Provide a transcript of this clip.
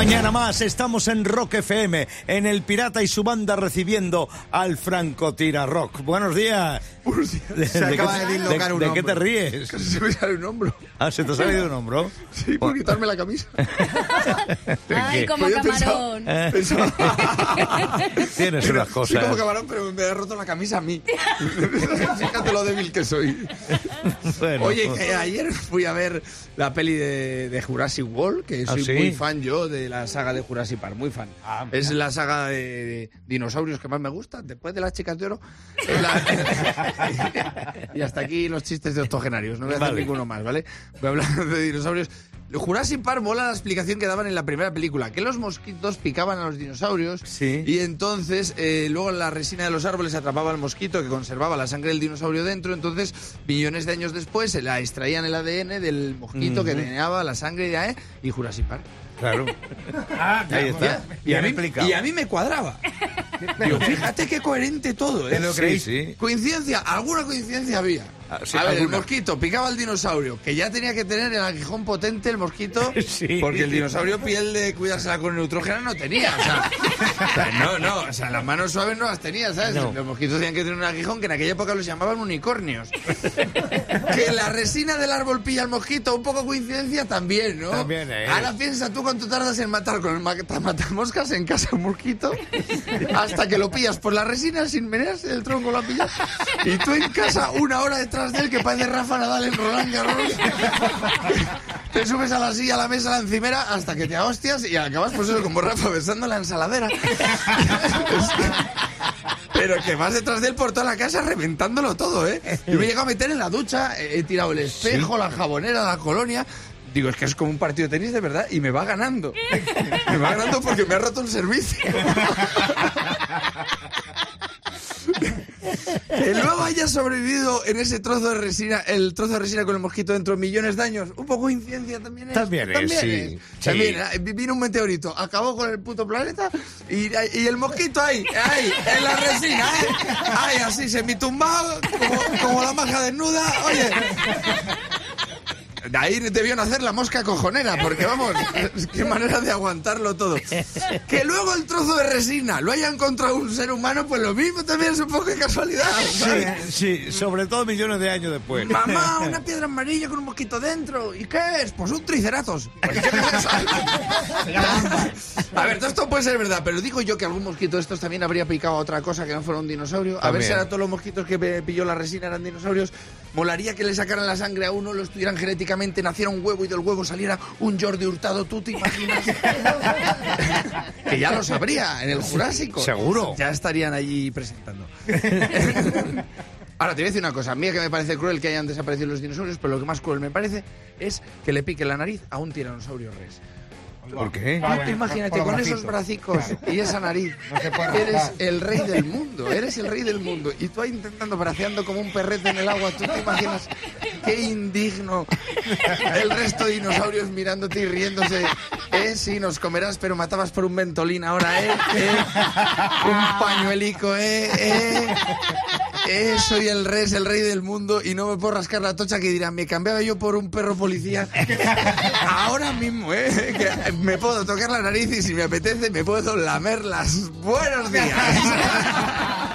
mañana más estamos en Rock FM, en El Pirata y su banda recibiendo al Tira Rock. Buenos días. Se acaba de dislocar un ¿De qué te ríes? Casi se me sale un hombro. Ah, ¿se te ha salido un hombro? Sí, por quitarme la camisa. Ay, como Pues camarón. Eh, Pensaba- Tienes unas Sí, cosas. como camarón, pero me ha roto la camisa a mí. Fíjate lo débil que soy. Bueno, Oye, que ayer fui a ver la peli de, de Jurassic World, que ¿Ah, soy sí? muy fan yo de la saga de Jurassic Park, muy fan. Ah, es la saga de dinosaurios que más me gusta, después de las chicas de oro. es la- y hasta aquí los chistes de octogenarios, no voy a hacer Vale. ninguno más, ¿vale? Voy a hablar de dinosaurios. Jurassic Park mola la explicación que daban en la primera película, que los mosquitos picaban a los dinosaurios Sí. y entonces eh, luego la resina de los árboles atrapaba al mosquito que conservaba la sangre del dinosaurio dentro, entonces millones de años después se la extraían el ADN del mosquito que tenía la sangre de AE y Jurassic Park. Claro. Ahí está. Y a, mí, y a mí me cuadraba. Digo, fíjate qué coherente todo, ¿eh? Sí, sí. Coincidencia, alguna coincidencia había. Ah, sí, a ver, alguna. el mosquito picaba al dinosaurio, que ya tenía que tener el aguijón potente el mosquito, Sí. porque el dinosaurio piel de cuidársela con neutrógena no tenía. O sea, o sea, no, no, o sea, las manos suaves no las tenía, ¿sabes? No. Los mosquitos tenían que tener un aguijón que en aquella época los llamaban unicornios. que la resina del árbol pilla al mosquito, un poco coincidencia también, ¿no? También, ¿eh? Ahora piensa tú cuánto tardas en matar con el ma- matamoscas en casa un mosquito hasta que lo pillas por la resina sin menearse el tronco lo ha pillado y tú en casa una hora detrás de él que parece Rafa Nadal en Roland Garros te subes a la silla, a la mesa, a la encimera hasta que te hostias y acabas pues eso como Rafa besando la ensaladera pero que vas detrás de él por toda la casa reventándolo todo, ¿eh? Yo me he llegado a meter en la ducha, he he tirado el espejo, la jabonera, la colonia. Digo, es que es como un partido de tenis de verdad y me va ganando. Me va ganando porque me ha roto el servicio. Que luego haya sobrevivido en ese trozo de resina, el trozo de resina con el mosquito dentro millones de años, un poco coincidencia también es. También es, sí, También, sí. eh, vino un meteorito, acabó con el puto planeta y, y el mosquito ahí, ahí, en la resina, ¿eh? Ahí, así, semitumbado, como, como la maja desnuda. Oye, de ahí debió nacer la mosca cojonera, porque vamos, qué manera de aguantarlo todo. Que luego el trozo de resina lo haya encontrado un ser humano, pues lo mismo también es un poco de casualidad. ¿sabes? Sí, sí, sobre todo millones de años después. Mamá, una piedra amarilla con un mosquito dentro. ¿Y qué es? Pues un triceratos. Pues, a ver, todo esto puede ser verdad, pero digo yo que algún mosquito de estos también habría picado a otra cosa que no fuera un dinosaurio. A ver También. si ahora todos los mosquitos que pilló la resina eran dinosaurios. Molaría que le sacaran la sangre a uno, lo estudiaran genéticamente, naciera un huevo y del huevo saliera un Jordi Hurtado. ¿Tú te imaginas? que ya lo sabría en el Jurásico. Seguro. Ya estarían allí presentando. Ahora, te voy a decir una cosa. A mí que me parece cruel que hayan desaparecido los dinosaurios, pero lo que más cruel me parece es que le pique la nariz a un tiranosaurio rex. ¿Por qué? Tú te imagínate con esos bracicos y esa nariz. Eres el rey del mundo, eres el rey del mundo. Y tú ahí intentando braceando como un perrete en el agua. ¿Tú te imaginas qué indigno el resto de dinosaurios mirándote y riéndose? Eh, sí, nos comerás, pero matabas por un ventolín ahora, ¿eh? ¿Eh? Un pañuelico, ¿eh? ¿eh? Eh, soy el rey, es el rey del mundo y no me puedo rascar la tocha que dirán, me cambiaba yo por un perro policía. Ahora mismo, ¿eh? Que me puedo tocar la nariz y si me apetece me puedo lamer las buenos días.